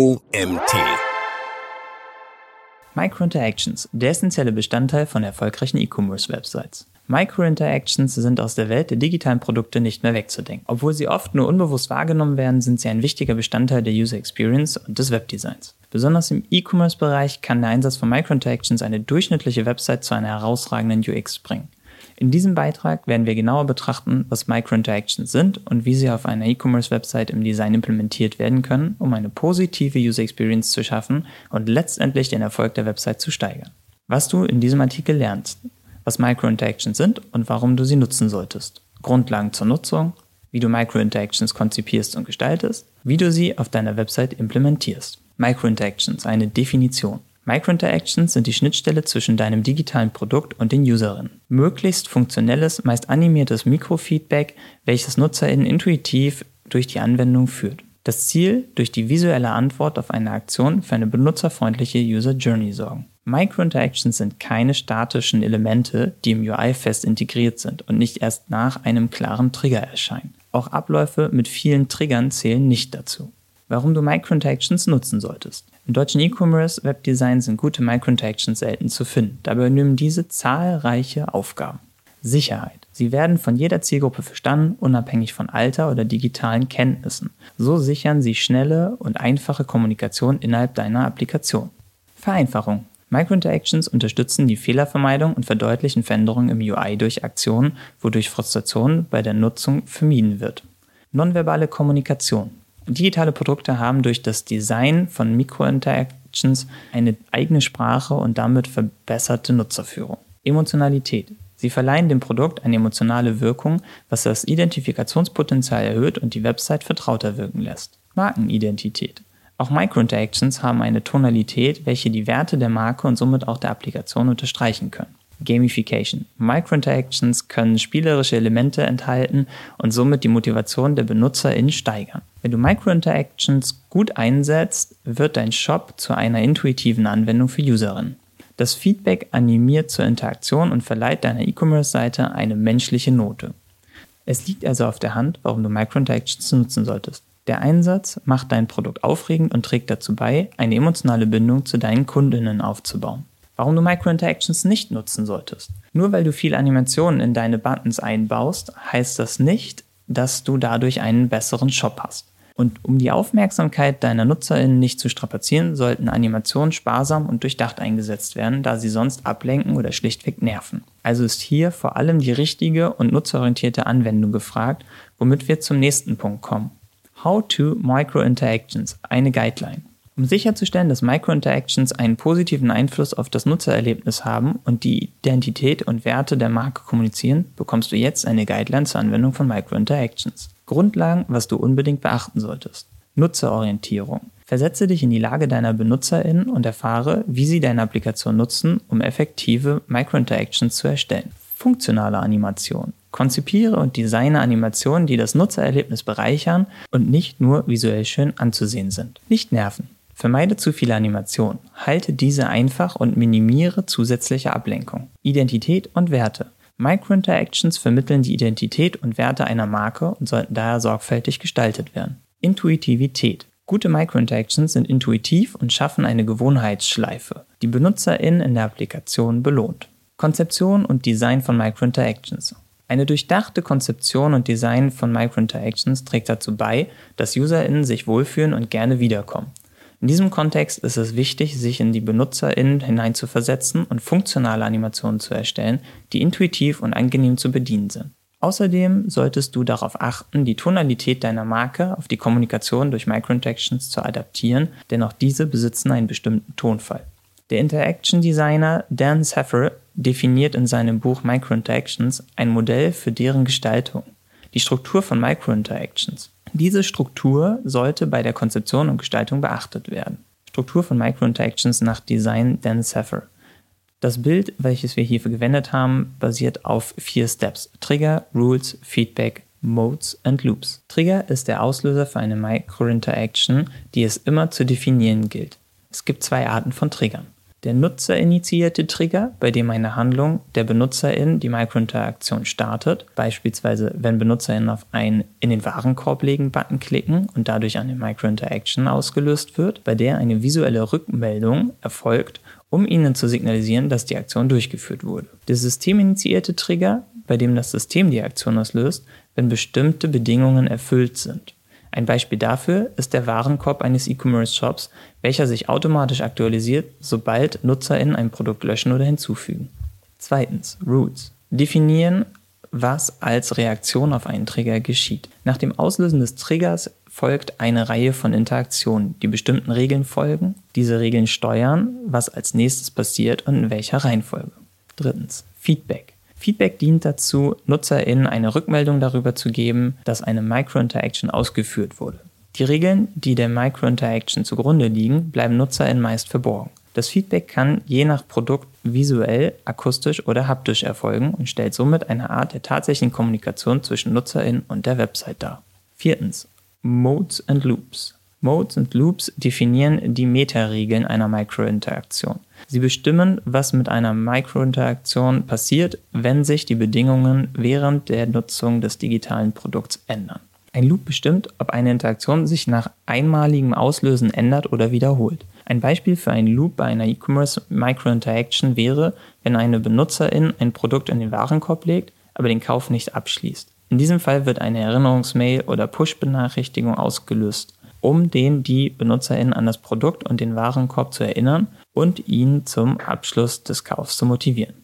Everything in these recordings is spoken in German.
OMT. Microinteractions, der essentielle Bestandteil von erfolgreichen E-Commerce-Websites. Microinteractions sind aus der Welt der digitalen Produkte nicht mehr wegzudenken. Obwohl sie oft nur unbewusst wahrgenommen werden, sind sie ein wichtiger Bestandteil der User Experience und des Webdesigns. Besonders im E-Commerce-Bereich kann der Einsatz von Microinteractions eine durchschnittliche Website zu einer herausragenden UX bringen. In diesem Beitrag werden wir genauer betrachten, was Microinteractions sind und wie sie auf einer E-Commerce-Website im Design implementiert werden können, um eine positive User Experience zu schaffen und letztendlich den Erfolg der Website zu steigern. Was du in diesem Artikel lernst, was Microinteractions sind und warum du sie nutzen solltest, Grundlagen zur Nutzung, wie du Microinteractions konzipierst und gestaltest, wie du sie auf deiner Website implementierst. Microinteractions, eine Definition. Microinteractions sind die Schnittstelle zwischen deinem digitalen Produkt und den Userinnen. Möglichst funktionelles, meist animiertes Mikrofeedback, welches NutzerInnen intuitiv durch die Anwendung führt. Das Ziel, durch die visuelle Antwort auf eine Aktion für eine benutzerfreundliche User Journey sorgen. Microinteractions sind keine statischen Elemente, die im UI fest integriert sind und nicht erst nach einem klaren Trigger erscheinen. Auch Abläufe mit vielen Triggern zählen nicht dazu. Warum du Microinteractions nutzen solltest. Im deutschen E-Commerce Webdesign sind gute Microinteractions selten zu finden. Dabei übernehmen diese zahlreiche Aufgaben. Sicherheit. Sie werden von jeder Zielgruppe verstanden, unabhängig von Alter oder digitalen Kenntnissen. So sichern sie schnelle und einfache Kommunikation innerhalb deiner Applikation. Vereinfachung. Microinteractions unterstützen die Fehlervermeidung und verdeutlichen Veränderungen im UI durch Aktionen, wodurch Frustration bei der Nutzung vermieden wird. Nonverbale Kommunikation. Digitale Produkte haben durch das Design von Microinteractions eine eigene Sprache und damit verbesserte Nutzerführung. Emotionalität. Sie verleihen dem Produkt eine emotionale Wirkung, was das Identifikationspotenzial erhöht und die Website vertrauter wirken lässt. Markenidentität. Auch Microinteractions haben eine Tonalität, welche die Werte der Marke und somit auch der Applikation unterstreichen können. Gamification. Microinteractions können spielerische Elemente enthalten und somit die Motivation der BenutzerInnen steigern. Wenn du Microinteractions gut einsetzt, wird dein Shop zu einer intuitiven Anwendung für Userinnen. Das Feedback animiert zur Interaktion und verleiht deiner E-Commerce-Seite eine menschliche Note. Es liegt also auf der Hand, warum du Microinteractions nutzen solltest. Der Einsatz macht dein Produkt aufregend und trägt dazu bei, eine emotionale Bindung zu deinen Kundinnen aufzubauen warum du Microinteractions nicht nutzen solltest. Nur weil du viel Animationen in deine Buttons einbaust, heißt das nicht, dass du dadurch einen besseren Shop hast. Und um die Aufmerksamkeit deiner NutzerInnen nicht zu strapazieren, sollten Animationen sparsam und durchdacht eingesetzt werden, da sie sonst ablenken oder schlichtweg nerven. Also ist hier vor allem die richtige und nutzerorientierte Anwendung gefragt, womit wir zum nächsten Punkt kommen. How to Microinteractions, eine Guideline. Um sicherzustellen, dass Microinteractions einen positiven Einfluss auf das Nutzererlebnis haben und die Identität und Werte der Marke kommunizieren, bekommst du jetzt eine Guideline zur Anwendung von Microinteractions. Grundlagen, was du unbedingt beachten solltest. Nutzerorientierung. Versetze dich in die Lage deiner BenutzerInnen und erfahre, wie sie deine Applikation nutzen, um effektive Microinteractions zu erstellen. Funktionale Animation. Konzipiere und designe Animationen, die das Nutzererlebnis bereichern und nicht nur visuell schön anzusehen sind. Nicht nerven. Vermeide zu viele Animationen, halte diese einfach und minimiere zusätzliche Ablenkung. Identität und Werte. Microinteractions vermitteln die Identität und Werte einer Marke und sollten daher sorgfältig gestaltet werden. Intuitivität. Gute Microinteractions sind intuitiv und schaffen eine Gewohnheitsschleife, die BenutzerInnen in der Applikation belohnt. Konzeption und Design von Microinteractions. Eine durchdachte Konzeption und Design von Microinteractions trägt dazu bei, dass UserInnen sich wohlfühlen und gerne wiederkommen. In diesem Kontext ist es wichtig, sich in die BenutzerInnen hineinzuversetzen und funktionale Animationen zu erstellen, die intuitiv und angenehm zu bedienen sind. Außerdem solltest du darauf achten, die Tonalität deiner Marke auf die Kommunikation durch Microinteractions zu adaptieren, denn auch diese besitzen einen bestimmten Tonfall. Der Interaction Designer Dan Saffer definiert in seinem Buch Microinteractions ein Modell für deren Gestaltung, die Struktur von Microinteractions. Diese Struktur sollte bei der Konzeption und Gestaltung beachtet werden. Struktur von Microinteractions nach Design Dan Saffer. Das Bild, welches wir hierfür gewendet haben, basiert auf vier Steps. Trigger, Rules, Feedback, Modes und Loops. Trigger ist der Auslöser für eine Microinteraction, die es immer zu definieren gilt. Es gibt zwei Arten von Triggern. Der nutzerinitiierte Trigger, bei dem eine Handlung der Benutzerin die Microinteraktion startet, beispielsweise wenn Benutzerinnen auf einen in den Warenkorb legen Button klicken und dadurch eine Microinteraction ausgelöst wird, bei der eine visuelle Rückmeldung erfolgt, um ihnen zu signalisieren, dass die Aktion durchgeführt wurde. Der systeminitiierte Trigger, bei dem das System die Aktion auslöst, wenn bestimmte Bedingungen erfüllt sind. Ein Beispiel dafür ist der Warenkorb eines E-Commerce-Shops, welcher sich automatisch aktualisiert, sobald NutzerInnen ein Produkt löschen oder hinzufügen. Zweitens, Roots. Definieren, was als Reaktion auf einen Trigger geschieht. Nach dem Auslösen des Triggers folgt eine Reihe von Interaktionen, die bestimmten Regeln folgen. Diese Regeln steuern, was als nächstes passiert und in welcher Reihenfolge. Drittens, Feedback. Feedback dient dazu, NutzerInnen eine Rückmeldung darüber zu geben, dass eine Microinteraction ausgeführt wurde. Die Regeln, die der Microinteraction zugrunde liegen, bleiben NutzerInnen meist verborgen. Das Feedback kann je nach Produkt visuell, akustisch oder haptisch erfolgen und stellt somit eine Art der tatsächlichen Kommunikation zwischen NutzerInnen und der Website dar. Viertens. Modes and Loops. Modes und Loops definieren die Meta-Regeln einer Microinteraktion. Sie bestimmen, was mit einer Microinteraktion passiert, wenn sich die Bedingungen während der Nutzung des digitalen Produkts ändern. Ein Loop bestimmt, ob eine Interaktion sich nach einmaligem Auslösen ändert oder wiederholt. Ein Beispiel für einen Loop bei einer E-Commerce Microinteraction wäre, wenn eine Benutzerin ein Produkt in den Warenkorb legt, aber den Kauf nicht abschließt. In diesem Fall wird eine Erinnerungsmail oder Push-Benachrichtigung ausgelöst, um den die Benutzerin an das Produkt und den Warenkorb zu erinnern und ihn zum Abschluss des Kaufs zu motivieren.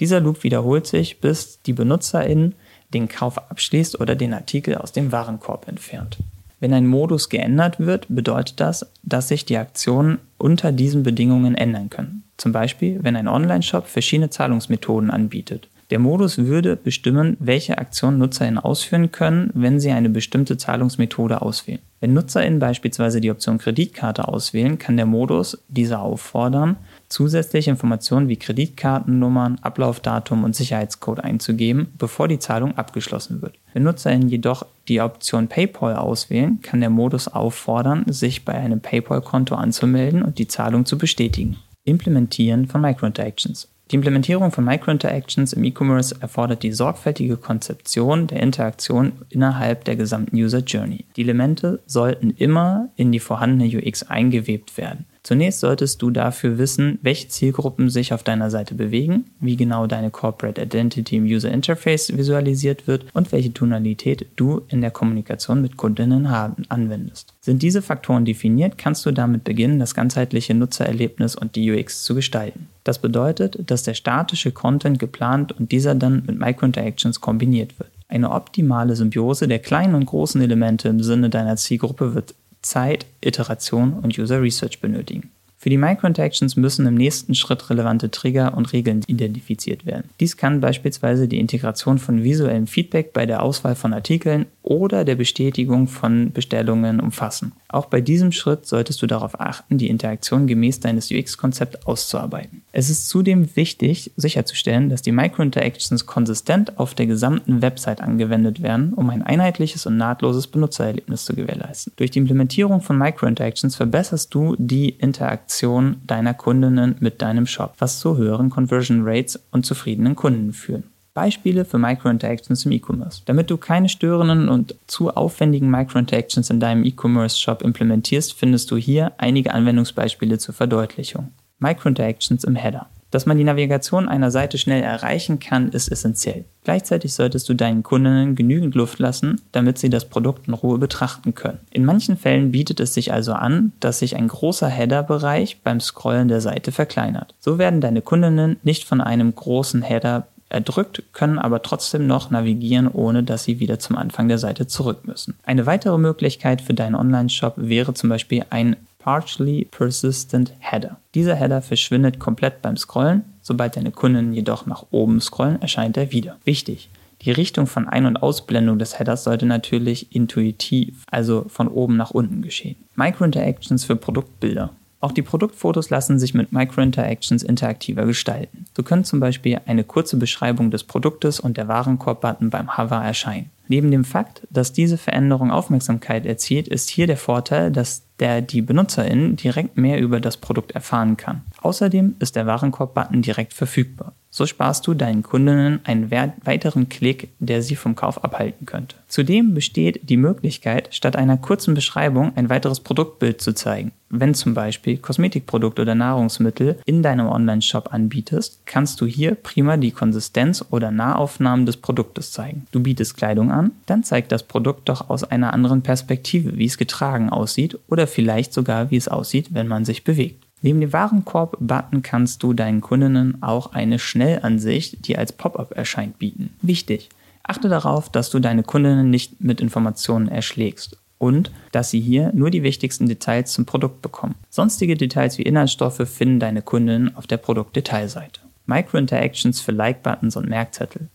Dieser Loop wiederholt sich, bis die Benutzerin den Kauf abschließt oder den Artikel aus dem Warenkorb entfernt. Wenn ein Modus geändert wird, bedeutet das, dass sich die Aktionen unter diesen Bedingungen ändern können. Zum Beispiel, wenn ein Online-Shop verschiedene Zahlungsmethoden anbietet. Der Modus würde bestimmen, welche Aktionen NutzerInnen ausführen können, wenn sie eine bestimmte Zahlungsmethode auswählen. Wenn NutzerInnen beispielsweise die Option Kreditkarte auswählen, kann der Modus diese auffordern, zusätzliche Informationen wie Kreditkartennummern, Ablaufdatum und Sicherheitscode einzugeben, bevor die Zahlung abgeschlossen wird. Wenn NutzerInnen jedoch die Option PayPal auswählen, kann der Modus auffordern, sich bei einem PayPal-Konto anzumelden und die Zahlung zu bestätigen. Implementieren von Microinteractions. Die Implementierung von Microinteractions im E-Commerce erfordert die sorgfältige Konzeption der Interaktion innerhalb der gesamten User Journey. Die Elemente sollten immer in die vorhandene UX eingewebt werden. Zunächst solltest du dafür wissen, welche Zielgruppen sich auf deiner Seite bewegen, wie genau deine Corporate Identity im User Interface visualisiert wird und welche Tonalität du in der Kommunikation mit Kundinnen anwendest. Sind diese Faktoren definiert, kannst du damit beginnen, das ganzheitliche Nutzererlebnis und die UX zu gestalten. Das bedeutet, dass der statische Content geplant und dieser dann mit Microinteractions kombiniert wird. Eine optimale Symbiose der kleinen und großen Elemente im Sinne deiner Zielgruppe wird Zeit, Iteration und User Research benötigen. Für die Microinteractions müssen im nächsten Schritt relevante Trigger und Regeln identifiziert werden. Dies kann beispielsweise die Integration von visuellem Feedback bei der Auswahl von Artikeln oder der Bestätigung von Bestellungen umfassen. Auch bei diesem Schritt solltest du darauf achten, die Interaktion gemäß deines UX-Konzepts auszuarbeiten. Es ist zudem wichtig, sicherzustellen, dass die Microinteractions konsistent auf der gesamten Website angewendet werden, um ein einheitliches und nahtloses Benutzererlebnis zu gewährleisten. Durch die Implementierung von Microinteractions verbesserst du die Interaktion deiner Kundinnen mit deinem Shop, was zu höheren Conversion Rates und zufriedenen Kunden führen. Beispiele für Microinteractions im E-Commerce. Damit du keine störenden und zu aufwendigen Microinteractions in deinem E-Commerce-Shop implementierst, findest du hier einige Anwendungsbeispiele zur Verdeutlichung. Microinteractions im Header. Dass man die Navigation einer Seite schnell erreichen kann, ist essentiell. Gleichzeitig solltest du deinen Kundinnen genügend Luft lassen, damit sie das Produkt in Ruhe betrachten können. In manchen Fällen bietet es sich also an, dass sich ein großer Header-Bereich beim Scrollen der Seite verkleinert. So werden deine Kundinnen nicht von einem großen Header erdrückt, können aber trotzdem noch navigieren, ohne dass sie wieder zum Anfang der Seite zurück müssen. Eine weitere Möglichkeit für deinen Online-Shop wäre zum Beispiel ein Partially Persistent Header. Dieser Header verschwindet komplett beim Scrollen, sobald deine Kunden jedoch nach oben scrollen, erscheint er wieder. Wichtig, die Richtung von Ein- und Ausblendung des Headers sollte natürlich intuitiv, also von oben nach unten geschehen. Microinteractions für Produktbilder. Auch die Produktfotos lassen sich mit Microinteractions interaktiver gestalten. So können zum Beispiel eine kurze Beschreibung des Produktes und der Warenkorb-Button beim Hover erscheinen. Neben dem Fakt, dass diese Veränderung Aufmerksamkeit erzielt, ist hier der Vorteil, dass der die BenutzerInnen direkt mehr über das Produkt erfahren kann. Außerdem ist der Warenkorb-Button direkt verfügbar. So sparst du deinen Kundinnen einen weiteren Klick, der sie vom Kauf abhalten könnte. Zudem besteht die Möglichkeit, statt einer kurzen Beschreibung ein weiteres Produktbild zu zeigen. Wenn zum Beispiel Kosmetikprodukte oder Nahrungsmittel in deinem Online-Shop anbietest, kannst du hier prima die Konsistenz oder Nahaufnahmen des Produktes zeigen. Du bietest Kleidung an, dann zeigt das Produkt doch aus einer anderen Perspektive, wie es getragen aussieht oder vielleicht sogar, wie es aussieht, wenn man sich bewegt. Neben dem Warenkorb-Button kannst du deinen Kundinnen auch eine Schnellansicht, die als Pop-up erscheint, bieten. Wichtig! Achte darauf, dass du deine Kundinnen nicht mit Informationen erschlägst und dass sie hier nur die wichtigsten Details zum Produkt bekommen. Sonstige Details wie Inhaltsstoffe finden deine Kundinnen auf der Produktdetailseite. Micro-Interactions für Like-Buttons und Merkzettel.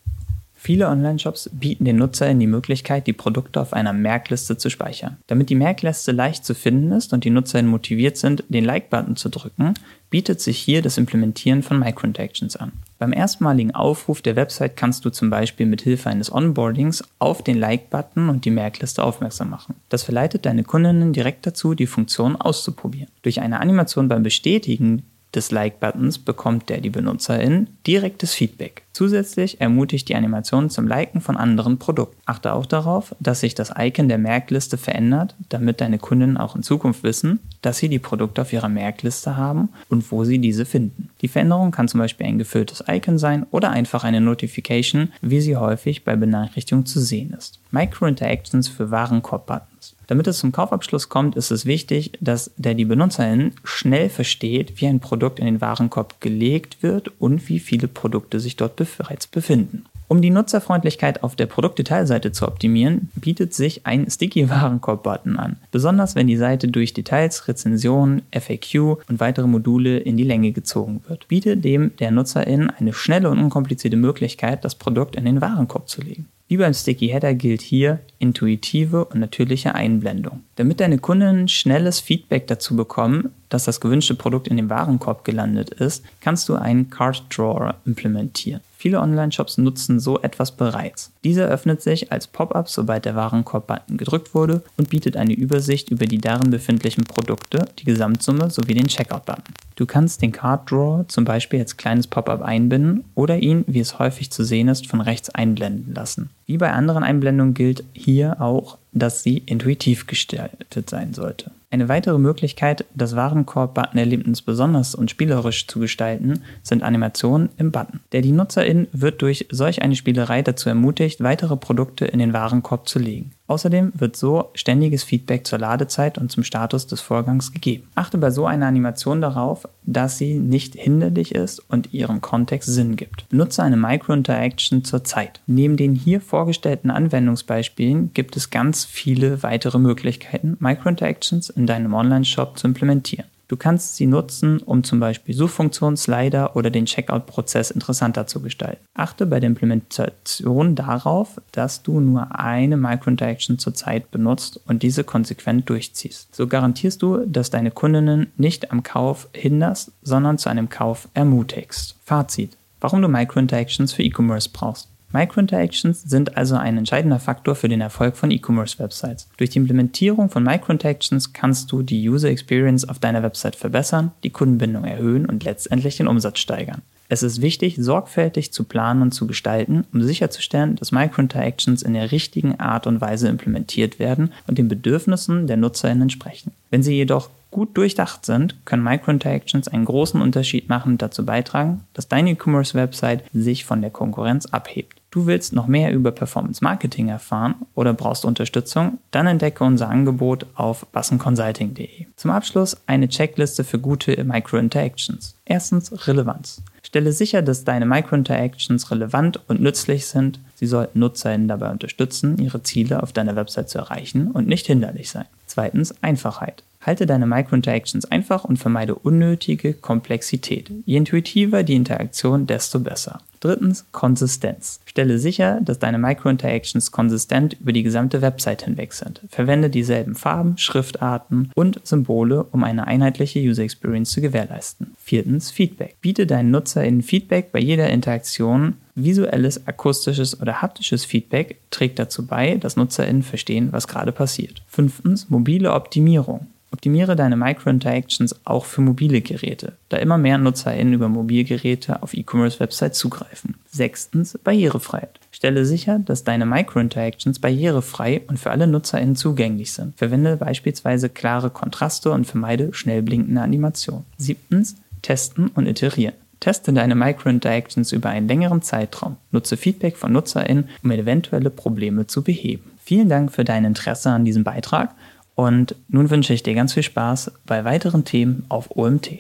Viele Online-Shops bieten den NutzerInnen die Möglichkeit, die Produkte auf einer Merkliste zu speichern. Damit die Merkliste leicht zu finden ist und die NutzerInnen motiviert sind, den Like-Button zu drücken, bietet sich hier das Implementieren von Microinteractions an. Beim erstmaligen Aufruf der Website kannst du zum Beispiel mit Hilfe eines Onboardings auf den Like-Button und die Merkliste aufmerksam machen. Das verleitet deine Kundinnen direkt dazu, die Funktion auszuprobieren. Durch eine Animation beim Bestätigen des Like-Buttons bekommt der die Benutzerin direktes Feedback. Zusätzlich ermutigt die Animation zum Liken von anderen Produkten. Achte auch darauf, dass sich das Icon der Merkliste verändert, damit deine Kunden auch in Zukunft wissen, dass sie die Produkte auf ihrer Merkliste haben und wo sie diese finden. Die Veränderung kann zum Beispiel ein gefülltes Icon sein oder einfach eine Notification, wie sie häufig bei Benachrichtigungen zu sehen ist. Micro-Interactions für Warenkorb-Buttons. Damit es zum Kaufabschluss kommt, ist es wichtig, dass der die Benutzerin schnell versteht, wie ein Produkt in den Warenkorb gelegt wird und wie viele Produkte sich dort bereits befinden. Um die Nutzerfreundlichkeit auf der Produktdetailseite zu optimieren, bietet sich ein Sticky Warenkorb-Button an. Besonders wenn die Seite durch Details, Rezensionen, FAQ und weitere Module in die Länge gezogen wird. Biete dem der Nutzerin eine schnelle und unkomplizierte Möglichkeit, das Produkt in den Warenkorb zu legen. Wie beim Sticky Header gilt hier intuitive und natürliche Einblendung. Damit deine Kunden schnelles Feedback dazu bekommen, dass das gewünschte Produkt in dem Warenkorb gelandet ist, kannst du einen Cart Drawer implementieren. Viele Online-Shops nutzen so etwas bereits. Dieser öffnet sich als Pop-up, sobald der Warenkorb-Button gedrückt wurde und bietet eine Übersicht über die darin befindlichen Produkte, die Gesamtsumme sowie den Checkout-Button. Du kannst den Card Drawer zum Beispiel als kleines Pop-up einbinden oder ihn, wie es häufig zu sehen ist, von rechts einblenden lassen. Wie bei anderen Einblendungen gilt hier auch, dass sie intuitiv gestaltet sein sollte. Eine weitere Möglichkeit, das Warenkorb-Button-Erlebnis besonders und spielerisch zu gestalten, sind Animationen im Button. Der die Nutzerin wird durch solch eine Spielerei dazu ermutigt, weitere Produkte in den Warenkorb zu legen. Außerdem wird so ständiges Feedback zur Ladezeit und zum Status des Vorgangs gegeben. Achte bei so einer Animation darauf, dass sie nicht hinderlich ist und ihrem Kontext Sinn gibt. Nutze eine Micro-Interaction zur Zeit. Neben den hier vorgestellten Anwendungsbeispielen gibt es ganz viele weitere Möglichkeiten, Micro-Interactions in deinem Online-Shop zu implementieren. Du kannst sie nutzen, um zum Beispiel Suchfunktionen, Slider oder den Checkout-Prozess interessanter zu gestalten. Achte bei der Implementation darauf, dass du nur eine Microinteraction zur Zeit benutzt und diese konsequent durchziehst. So garantierst du, dass deine Kundinnen nicht am Kauf hinderst, sondern zu einem Kauf ermutigst. Fazit. Warum du Microinteractions für E-Commerce brauchst. Microinteractions sind also ein entscheidender Faktor für den Erfolg von E-Commerce-Websites. Durch die Implementierung von Microinteractions kannst du die User Experience auf deiner Website verbessern, die Kundenbindung erhöhen und letztendlich den Umsatz steigern. Es ist wichtig, sorgfältig zu planen und zu gestalten, um sicherzustellen, dass Microinteractions in der richtigen Art und Weise implementiert werden und den Bedürfnissen der NutzerInnen entsprechen. Wenn sie jedoch gut durchdacht sind, können Microinteractions einen großen Unterschied machen und dazu beitragen, dass deine E-Commerce-Website sich von der Konkurrenz abhebt. Du willst noch mehr über Performance Marketing erfahren oder brauchst Unterstützung? Dann entdecke unser Angebot auf bassenconsulting.de. Zum Abschluss eine Checkliste für gute Microinteractions. Erstens Relevanz. Stelle sicher, dass deine Microinteractions relevant und nützlich sind. Sie sollten NutzerInnen dabei unterstützen, ihre Ziele auf deiner Website zu erreichen und nicht hinderlich sein. Zweitens Einfachheit. Halte deine Microinteractions einfach und vermeide unnötige Komplexität. Je intuitiver die Interaktion, desto besser. Drittens, Konsistenz. Stelle sicher, dass deine Microinteractions konsistent über die gesamte Website hinweg sind. Verwende dieselben Farben, Schriftarten und Symbole, um eine einheitliche User Experience zu gewährleisten. Viertens, Feedback. Biete deinen NutzerInnen Feedback bei jeder Interaktion. Visuelles, akustisches oder haptisches Feedback trägt dazu bei, dass NutzerInnen verstehen, was gerade passiert. Fünftens, mobile Optimierung. Optimiere deine Microinteractions auch für mobile Geräte, da immer mehr NutzerInnen über Mobilgeräte auf E-Commerce-Websites zugreifen. Sechstens, Barrierefreiheit. Stelle sicher, dass deine Microinteractions barrierefrei und für alle NutzerInnen zugänglich sind. Verwende beispielsweise klare Kontraste und vermeide schnell blinkende Animationen. Siebtens, testen und iterieren. Teste deine Microinteractions über einen längeren Zeitraum. Nutze Feedback von NutzerInnen, um eventuelle Probleme zu beheben. Vielen Dank für dein Interesse an diesem Beitrag und nun wünsche ich dir ganz viel Spaß bei weiteren Themen auf OMT.